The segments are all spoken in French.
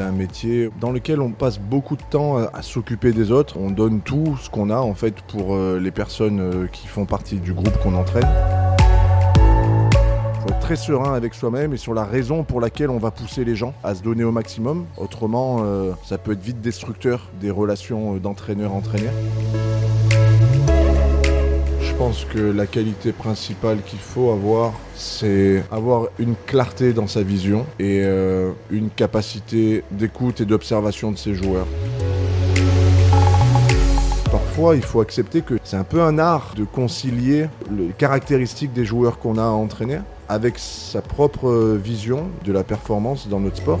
C'est un métier dans lequel on passe beaucoup de temps à s'occuper des autres. On donne tout ce qu'on a en fait pour euh, les personnes euh, qui font partie du groupe qu'on entraîne. Il faut être très serein avec soi-même et sur la raison pour laquelle on va pousser les gens à se donner au maximum. Autrement, euh, ça peut être vite destructeur des relations d'entraîneur-entraîneur. Pense que la qualité principale qu'il faut avoir, c'est avoir une clarté dans sa vision et euh, une capacité d'écoute et d'observation de ses joueurs. Parfois, il faut accepter que c'est un peu un art de concilier les caractéristiques des joueurs qu'on a à entraîner avec sa propre vision de la performance dans notre sport.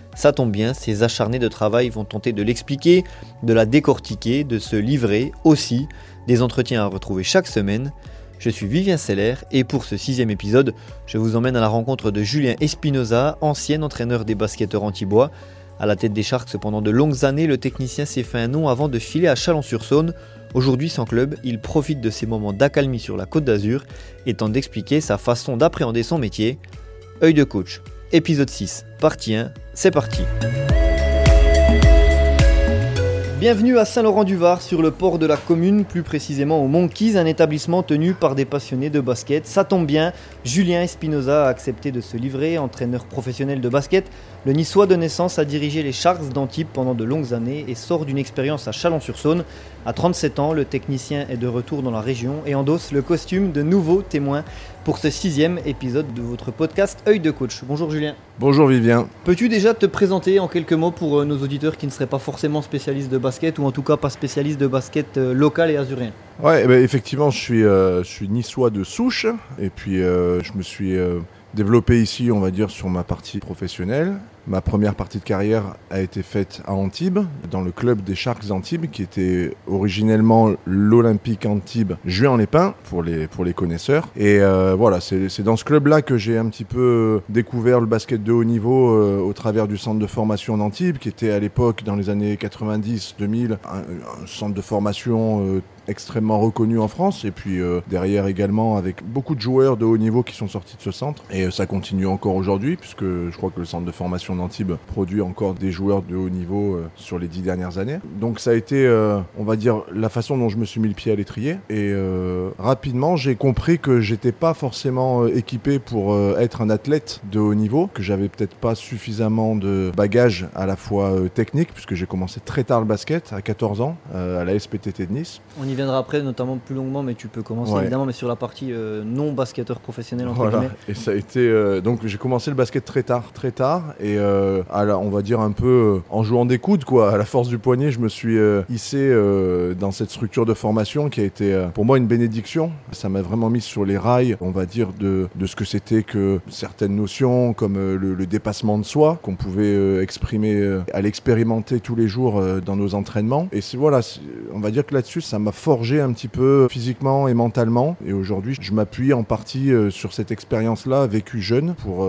Ça tombe bien, ces acharnés de travail vont tenter de l'expliquer, de la décortiquer, de se livrer aussi. Des entretiens à retrouver chaque semaine. Je suis Vivien Seller et pour ce sixième épisode, je vous emmène à la rencontre de Julien Espinoza, ancien entraîneur des basketteurs anti-bois. À la tête des Sharks pendant de longues années, le technicien s'est fait un nom avant de filer à Chalon-sur-Saône. Aujourd'hui sans club, il profite de ces moments d'accalmie sur la côte d'Azur et tente d'expliquer sa façon d'appréhender son métier. Œil de coach, épisode 6, partie 1, c'est parti. Bienvenue à Saint-Laurent-du-Var, sur le port de la commune, plus précisément au Monkeys, un établissement tenu par des passionnés de basket. Ça tombe bien, Julien Espinoza a accepté de se livrer, entraîneur professionnel de basket. Le Niçois de naissance a dirigé les Sharks d'Antibes pendant de longues années et sort d'une expérience à Chalon-sur-Saône. À 37 ans, le technicien est de retour dans la région et endosse le costume de nouveau témoin pour ce sixième épisode de votre podcast Œil de coach. Bonjour Julien. Bonjour Vivien. Peux-tu déjà te présenter en quelques mots pour euh, nos auditeurs qui ne seraient pas forcément spécialistes de basket ou en tout cas pas spécialistes de basket euh, local et azurien Ouais, eh ben, effectivement, je suis, euh, je suis niçois de souche et puis je me suis développé ici, on va dire, sur ma partie professionnelle. Ma première partie de carrière a été faite à Antibes, dans le club des Sharks Antibes, qui était originellement l'Olympique Antibes Juin-les-Pins, pour les, pour les connaisseurs. Et euh, voilà, c'est dans ce club-là que j'ai un petit peu découvert le basket de haut niveau euh, au travers du centre de formation d'Antibes, qui était à l'époque, dans les années 90-2000, un, centre de formation euh, extrêmement reconnu en France et puis derrière également avec beaucoup de joueurs de haut niveau qui sont sortis de ce centre et ça continue encore aujourd'hui puisque je crois que le centre de formation d'Antibes produit encore des joueurs de haut niveau euh, sur les dix dernières années. Donc ça a été, euh, on va dire, la façon dont je me suis mis le pied à l'étrier. Et euh, rapidement, j'ai compris que j'étais pas forcément équipé pour être un athlète de haut niveau, que j'avais peut-être pas suffisamment de bagages à la fois technique, puisque j'ai commencé très tard le basket, à 14 ans, à la SPTT de Nice. On y viendra après, notamment plus longuement, mais tu peux commencer évidemment, mais sur la partie non basketteur professionnel. voilà. Et ça a été, donc j'ai commencé le basket très tard, très tard, et euh, on va dire un peu euh, en jouant des coudes, quoi. À la force du poignet, je me suis euh, hissé dans cette structure de formation qui a été pour moi une bénédiction. Ça m'a vraiment mis sur les rails, on va dire, de, de ce que c'était que certaines notions comme le, dépassement de soi qu'on pouvait exprimer, à l'expérimenter tous les jours dans nos entraînements. Et voilà, on va dire que là-dessus, ça m'a forgé un petit peu physiquement et mentalement. Et aujourd'hui, je m'appuie en partie sur cette expérience-là vécue jeune pour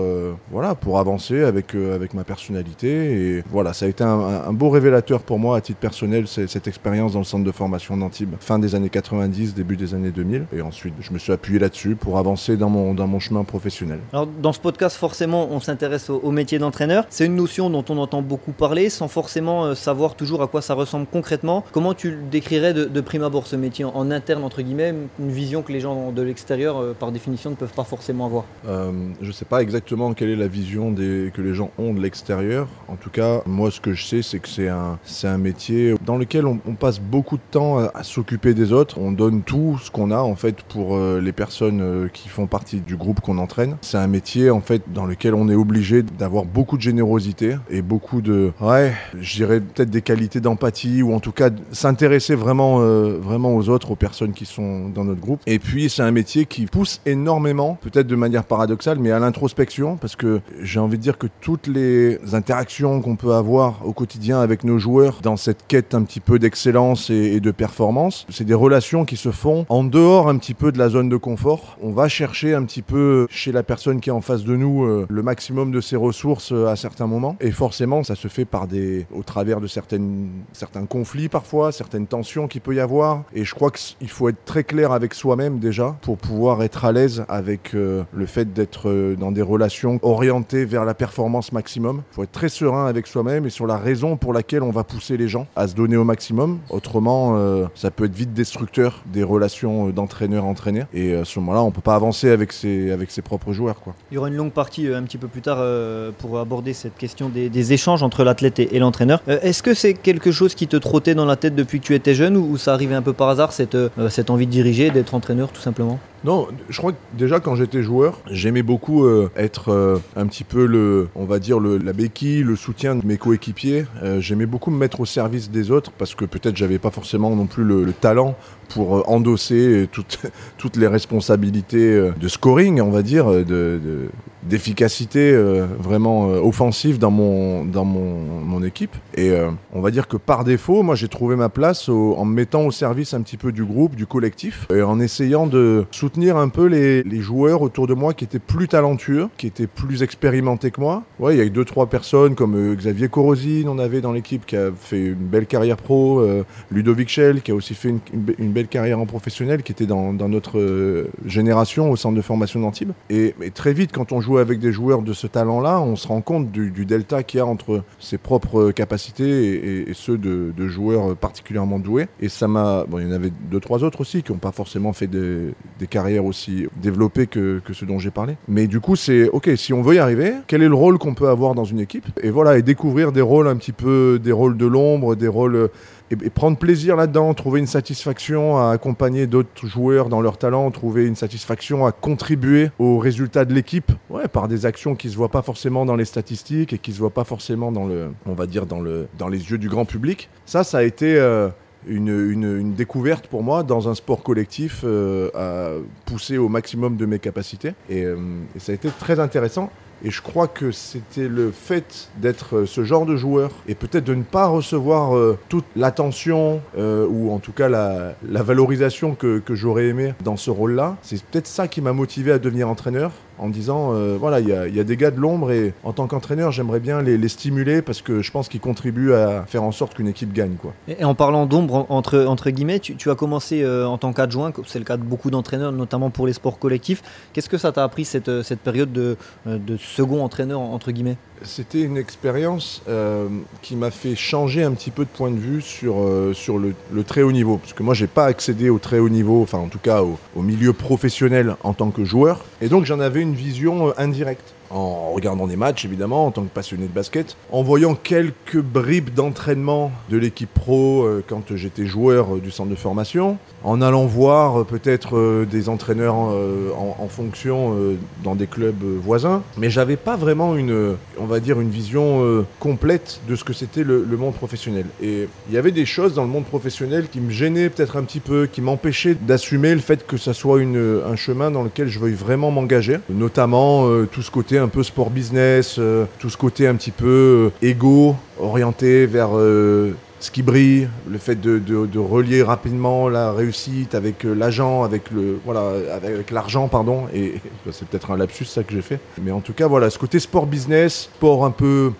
voilà, pour avancer avec ma personnalité. Et voilà, ça a été un, beau révélateur pour moi à titre personnel, cette expérience dans le centre de formation d'Antibes, fin des années 90, début des années 2000. Et ensuite, je me suis appuyé là-dessus pour avancer dans mon, dans mon chemin professionnel. Alors, dans ce podcast, forcément, on s'intéresse au, métier d'entraîneur. C'est une notion dont on entend beaucoup parler sans forcément euh, savoir toujours à quoi ça ressemble concrètement. Comment tu décrirais de, prime abord ce métier en, interne, entre guillemets, une vision que les gens de l'extérieur, euh, par définition, ne peuvent pas forcément avoir? Euh, Je ne sais pas exactement quelle est la vision des, que les gens ont de l'extérieur. En tout cas, moi, ce que je sais, c'est que c'est un, un métier dans lequel on, passe beaucoup de temps à, s'occuper des autres. On donne tout ce qu'on a, en fait, pour euh, les personnes euh, qui font partie du groupe qu'on entraîne. C'est un métier, en fait, dans lequel on est obligé d'avoir beaucoup de générosité et beaucoup de, ouais, je dirais peut-être des qualités d'empathie ou en tout cas s'intéresser vraiment, euh, vraiment aux autres, aux personnes qui sont dans notre groupe. Et puis c'est un métier qui pousse énormément, peut-être de manière paradoxale, mais à l'introspection, parce que j'ai envie de dire que toutes les interactions qu'on peut avoir au quotidien avec nos joueurs dans cette quête un petit peu d'excellence et, de performance, c'est des relations qui se font en dehors un petit peu de la zone de confort. On va chercher un petit peu chez la personne qui est en face de nous euh, le maximum de ses ressources euh, à certains moments, et forcément ça se fait par des, au travers de certaines, certains conflits parfois, certaines tensions qu'il peut y avoir, et je crois qu'il faut être très clair avec soi-même déjà pour pouvoir être à l'aise avec euh, le fait d'être dans des relations orientées vers la performance Il faut être très serein avec soi-même et sur la raison pour laquelle on va pousser les gens à se donner au maximum. Autrement, euh, ça peut être vite destructeur des relations euh, d'entraîneur-entraîneur. Et à ce moment-là, on peut pas avancer avec ses, propres joueurs. Il y aura une longue partie un petit peu plus tard pour aborder cette question des, échanges entre l'athlète et, l'entraîneur. Est-ce que c'est quelque chose qui te trottait dans la tête depuis que tu étais jeune ou, ça arrivait un peu par hasard, cette envie de diriger, d'être entraîneur tout simplement? Non, je crois que déjà quand j'étais joueur, j'aimais beaucoup euh, être euh, un petit peu le, on va dire le, la béquille, le soutien de mes coéquipiers. Euh, j'aimais beaucoup me mettre au service des autres parce que peut-être j'avais pas forcément non plus le, talent pour endosser toutes, les responsabilités de scoring, on va dire, de, d'efficacité vraiment offensive dans mon, équipe. Et on va dire que par défaut, moi j'ai trouvé ma place en me mettant au service un petit peu du groupe, du collectif, et en essayant de soutenir un peu les, joueurs autour de moi qui étaient plus talentueux, qui étaient plus expérimentés que moi. Ouais, il y a eu deux, trois personnes comme euh, Xavier Corosine, on avait dans l'équipe qui a fait une belle carrière pro, euh, Ludovic Schell qui a aussi fait une, belle carrière en professionnel, qui était dans, notre euh, génération au centre de formation d'Antibes. Et, très vite, quand on joue avec des joueurs de ce talent-là, on se rend compte du, delta qu'il y a entre ses propres capacités et, ceux de, joueurs particulièrement doués. Et ça m'a. Bon, il y en avait deux, trois autres aussi qui n'ont pas forcément fait des, carrières aussi développée que, que ce dont j'ai parlé. Mais du coup, c'est ok, si on veut y arriver, quel est le rôle qu'on peut avoir dans une équipe? Et voilà, et découvrir des rôles un petit peu, des rôles de l'ombre, des rôles et, prendre plaisir là-dedans, trouver une satisfaction à accompagner d'autres joueurs dans leur talent, trouver une satisfaction à contribuer aux résultats de l'équipe, par des actions qui se voient pas forcément dans les statistiques et qui se voient pas forcément dans le, on va dire dans le, dans les yeux du grand public. Ça, ça a été euh, une, découverte pour moi dans un sport collectif euh, à pousser au maximum de mes capacités. Euh, et, ça a été très intéressant. Et je crois que c'était le fait d'être ce genre de joueur et peut-être de ne pas recevoir euh, toute l'attention ou en tout cas la, valorisation que j'aurais aimé dans ce rôle-là. C'est peut-être ça qui m'a motivé à devenir entraîneur en disant euh, voilà, il y, a des gars de l'ombre et en tant qu'entraîneur, j'aimerais bien les, stimuler parce que je pense qu'ils contribuent à faire en sorte qu'une équipe gagne. Quoi. Et, en parlant d'ombre, entre, guillemets, tu, as commencé euh, en tant qu'adjoint, c'est le cas de beaucoup d'entraîneurs, notamment pour les sports collectifs. Qu'est-ce que ça t'a appris cette, euh, période de, de second entraîneur, entre guillemets? C'était une expérience qui m'a fait changer un petit peu de point de vue sur, sur le, très haut niveau. Parce que moi, j'ai pas accédé au très haut niveau, enfin en tout cas au, au milieu professionnel en tant que joueur. Et donc j'en avais une vision euh, indirecte en regardant des matchs évidemment, en tant que passionné de basket, en voyant quelques bribes d'entraînement de l'équipe pro euh, quand j'étais joueur euh, du centre de formation, en allant voir peut-être des entraîneurs en, fonction dans des clubs voisins, mais j'avais pas vraiment une, on va dire, une vision complète de ce que c'était le, monde professionnel. Et il y avait des choses dans le monde professionnel qui me gênaient peut-être un petit peu, qui m'empêchaient d'assumer le fait que ça soit une, un chemin dans lequel je veuille vraiment m'engager, notamment euh, tout ce côté un peu sport business, euh, tout ce côté un petit peu euh, égo, orienté vers ce qui brille, le fait de, de, relier rapidement la réussite avec l'agent, avec le voilà, avec l'argent pardon. Et c'est peut-être un lapsus ça que j'ai fait. Mais en tout cas voilà, ce côté sport business, sport un peu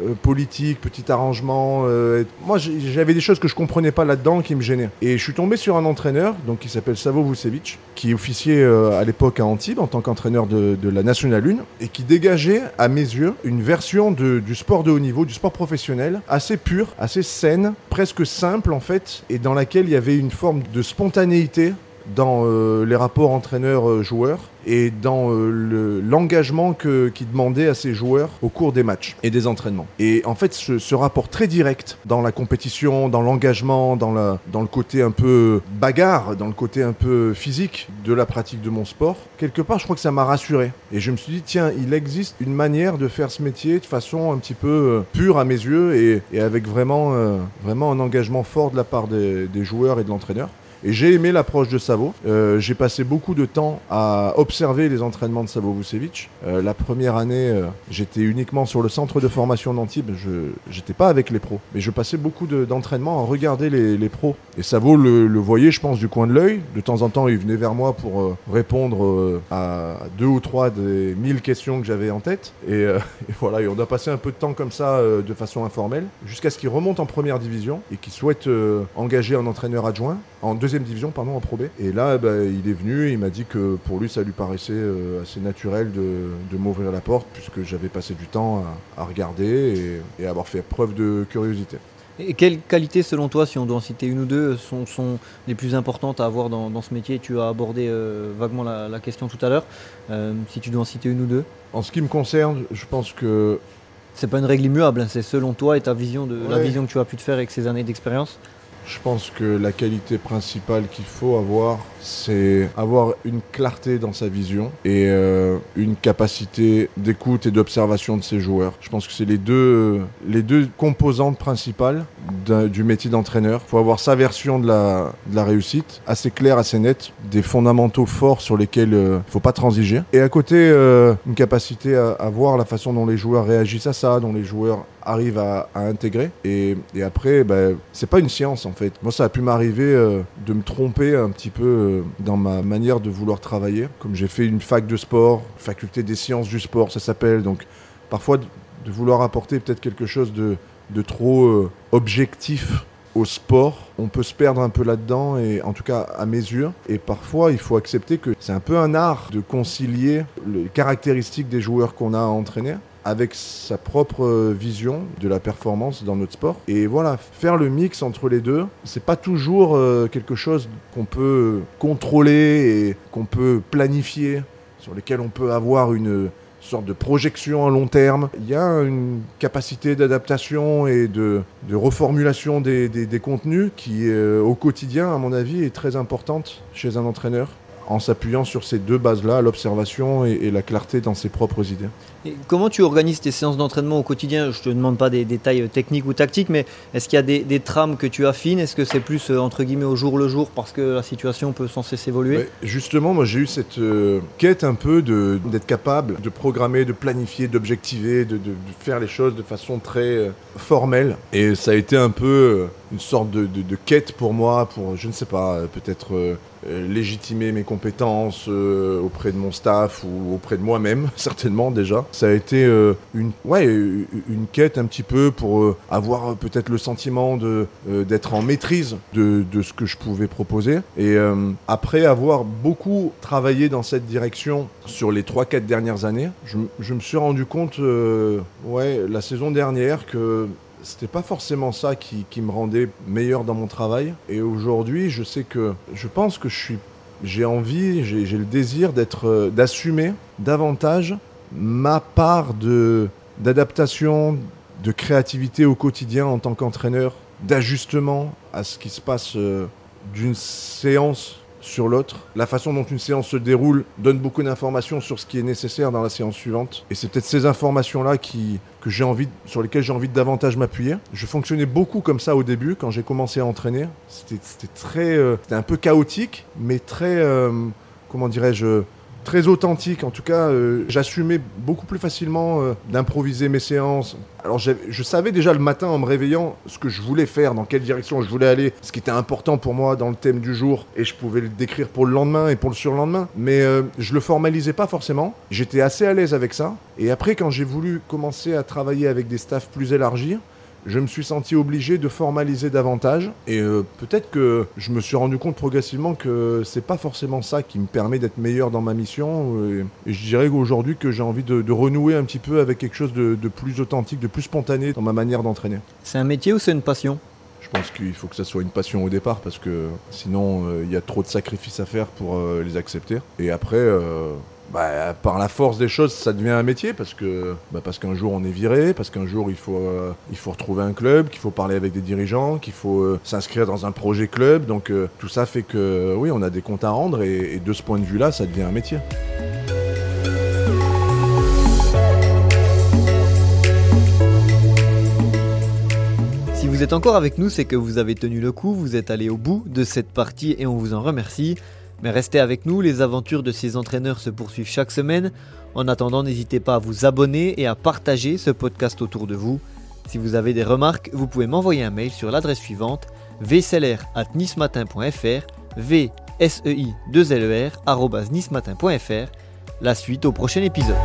euh, politique, petit arrangement. Euh, moi, j'avais des choses que je comprenais pas là-dedans qui me gênaient. Et je suis tombé sur un entraîneur, donc qui s'appelle Savo Vucevic, qui officiait euh, à l'époque à Antibes en tant qu'entraîneur de, la Nationale 1 et qui dégageait, à mes yeux, une version du sport de haut niveau, du sport professionnel, assez pure, assez saine, presque simple en fait, et dans laquelle il y avait une forme de spontanéité dans les rapports entraîneur-joueur et dans euh, l'engagement qu'il demandait à ses joueurs au cours des matchs et des entraînements. Et en fait, ce, rapport très direct dans la compétition, dans l'engagement, dans, le côté un peu bagarre, dans le côté un peu physique de la pratique de mon sport, quelque part, je crois que ça m'a rassuré. Et je me suis dit, tiens, il existe une manière de faire ce métier de façon un petit peu euh, pure à mes yeux et, avec vraiment, euh, vraiment un engagement fort de la part des joueurs et de l'entraîneur. Et j'ai aimé l'approche de Savo. Euh, j'ai passé beaucoup de temps à observer les entraînements de Savo Vucevic. Euh, la première année, euh, j'étais uniquement sur le centre de formation d'Antibes. Je n'étais pas avec les pros. Mais je passais beaucoup d'entraînements à regarder les, pros. Et Savo le, voyait, je pense, du coin de l'œil. De temps en temps, il venait vers moi pour répondre à deux ou trois des mille questions que j'avais en tête. Et, voilà, on a passé un peu de temps comme ça de façon informelle jusqu'à ce qu'il remonte en première division et qu'il souhaite engager un entraîneur adjoint en deuxième division, pardon, en Pro B. Et là, bah, il est venu, il m'a dit que pour lui, ça lui paraissait euh, assez naturel de, de m'ouvrir la porte, puisque j'avais passé du temps à, à regarder et, et, avoir fait preuve de curiosité. Et quelles qualités, selon toi, si on doit en citer une ou deux, sont, sont les plus importantes à avoir dans, dans ce métier? Tu as abordé euh, vaguement la, la, question tout à l'heure. Euh, si tu dois en citer une ou deux En ce qui me concerne, je pense que c'est pas une règle immuable, hein, c'est selon toi et ta vision de ouais. la vision que tu as pu te faire avec ces années d'expérience. Je pense que la qualité principale qu'il faut avoir, c'est avoir une clarté dans sa vision et euh, une capacité d'écoute et d'observation de ses joueurs. Je pense que c'est les deux, les deux composantes principales du métier d'entraîneur. Il faut avoir sa version de la, réussite, assez claire, assez nette, des fondamentaux forts sur lesquels il euh, ne faut pas transiger. Et à côté, euh, une capacité à, à voir la façon dont les joueurs réagissent à ça, dont les joueurs arrivent à, intégrer. Et, et après, ben, c'est pas une science en fait. Moi, ça a pu m'arriver euh, de me tromper un petit peu euh, dans ma manière de vouloir travailler. Comme j'ai fait une fac de sport, faculté des sciences du sport, ça s'appelle. Donc, parfois, de, vouloir apporter peut-être quelque chose de, de trop euh, objectif au sport, on peut se perdre un peu là-dedans, et en tout cas à mes yeux. Et parfois, il faut accepter que c'est un peu un art de concilier les caractéristiques des joueurs qu'on a à entraîner avec sa propre vision de la performance dans notre sport. Et voilà, faire le mix entre les deux, c'est pas toujours euh, quelque chose qu'on peut contrôler et qu'on peut planifier, sur lesquels on peut avoir une sorte de projection à long terme. Il y a une capacité d'adaptation et de, reformulation des, contenus qui, euh, au quotidien, à mon avis, est très importante chez un entraîneur en s'appuyant sur ces deux bases-là, l'observation et, et, la clarté dans ses propres idées. Et comment tu organises tes séances d'entraînement au quotidien? Je ne te demande pas des détails techniques ou tactiques, mais est-ce qu'il y a des, des, trames que tu affines? Est-ce que c'est plus euh, entre guillemets au jour le jour parce que la situation peut sans cesse évoluer? Justement, moi j'ai eu cette euh, quête un peu d'être capable de programmer, de planifier, d'objectiver, de, de, de, faire les choses de façon très euh, formelle. Et ça a été un peu une sorte de, de, quête pour moi, pour, je ne sais pas, peut-être euh, légitimer mes compétences euh, auprès de mon staff ou auprès de moi-même, certainement déjà. Ça a été euh, une, ouais, une quête un petit peu pour euh, avoir peut-être le sentiment de, euh, d'être en maîtrise de, de, ce que je pouvais proposer. Et euh, après avoir beaucoup travaillé dans cette direction sur les 3-4 dernières années, je, je, me suis rendu compte, euh, ouais, la saison dernière, que c'était pas forcément ça qui, me rendait meilleur dans mon travail. Et aujourd'hui, je sais que je pense que je suis, j'ai envie, j'ai, j'ai le désir d'être, euh, d'assumer davantage ma part de d'adaptation, de créativité au quotidien en tant qu'entraîneur, d'ajustement à ce qui se passe euh, d'une séance sur l'autre. La façon dont une séance se déroule donne beaucoup d'informations sur ce qui est nécessaire dans la séance suivante. Et c'est peut-être ces informations-là qui, que j'ai envie, sur lesquelles j'ai envie de davantage m'appuyer. Je fonctionnais beaucoup comme ça au début, quand j'ai commencé à entraîner. C'était très, euh, c'était un peu chaotique, mais très, euh, comment dirais-je, très authentique. En tout cas, euh, j'assumais beaucoup plus facilement euh, d'improviser mes séances. Alors, je savais déjà le matin en me réveillant ce que je voulais faire, dans quelle direction je voulais aller, ce qui était important pour moi dans le thème du jour, et je pouvais le décrire pour le lendemain et pour le surlendemain. Mais euh, je le formalisais pas forcément. J'étais assez à l'aise avec ça. Et après, quand j'ai voulu commencer à travailler avec des staffs plus élargis, je me suis senti obligé de formaliser davantage et euh, peut-être que je me suis rendu compte progressivement que c'est pas forcément ça qui me permet d'être meilleur dans ma mission et, et je dirais qu'aujourd'hui que j'ai envie de, de, renouer un petit peu avec quelque chose de, de plus authentique, de plus spontané dans ma manière d'entraîner. C'est un métier ou c'est une passion? Je pense qu'il faut que ça soit une passion au départ parce que sinon il euh, y a trop de sacrifices à faire pour euh, les accepter. Et après, euh, bah, par la force des choses, ça devient un métier parce que bah, parce qu'un jour on est viré, parce qu'un jour il faut euh, il faut retrouver un club, qu'il faut parler avec des dirigeants, qu'il faut euh, s'inscrire dans un projet club. Donc euh, tout ça fait que oui, on a des comptes à rendre et, et de ce point de vue-là, ça devient un métier. vous êtes encore avec nous, c'est que vous avez tenu le coup, vous êtes allé au bout de cette partie et on vous en remercie. Mais restez avec nous, les aventures de ces entraîneurs se poursuivent chaque semaine. En attendant, n'hésitez pas à vous abonner et à partager ce podcast autour de vous. Si vous avez des remarques, vous pouvez m'envoyer un mail sur l'adresse suivante vclr@nismatin.fr v s e i 2 l e. La suite au prochain épisode.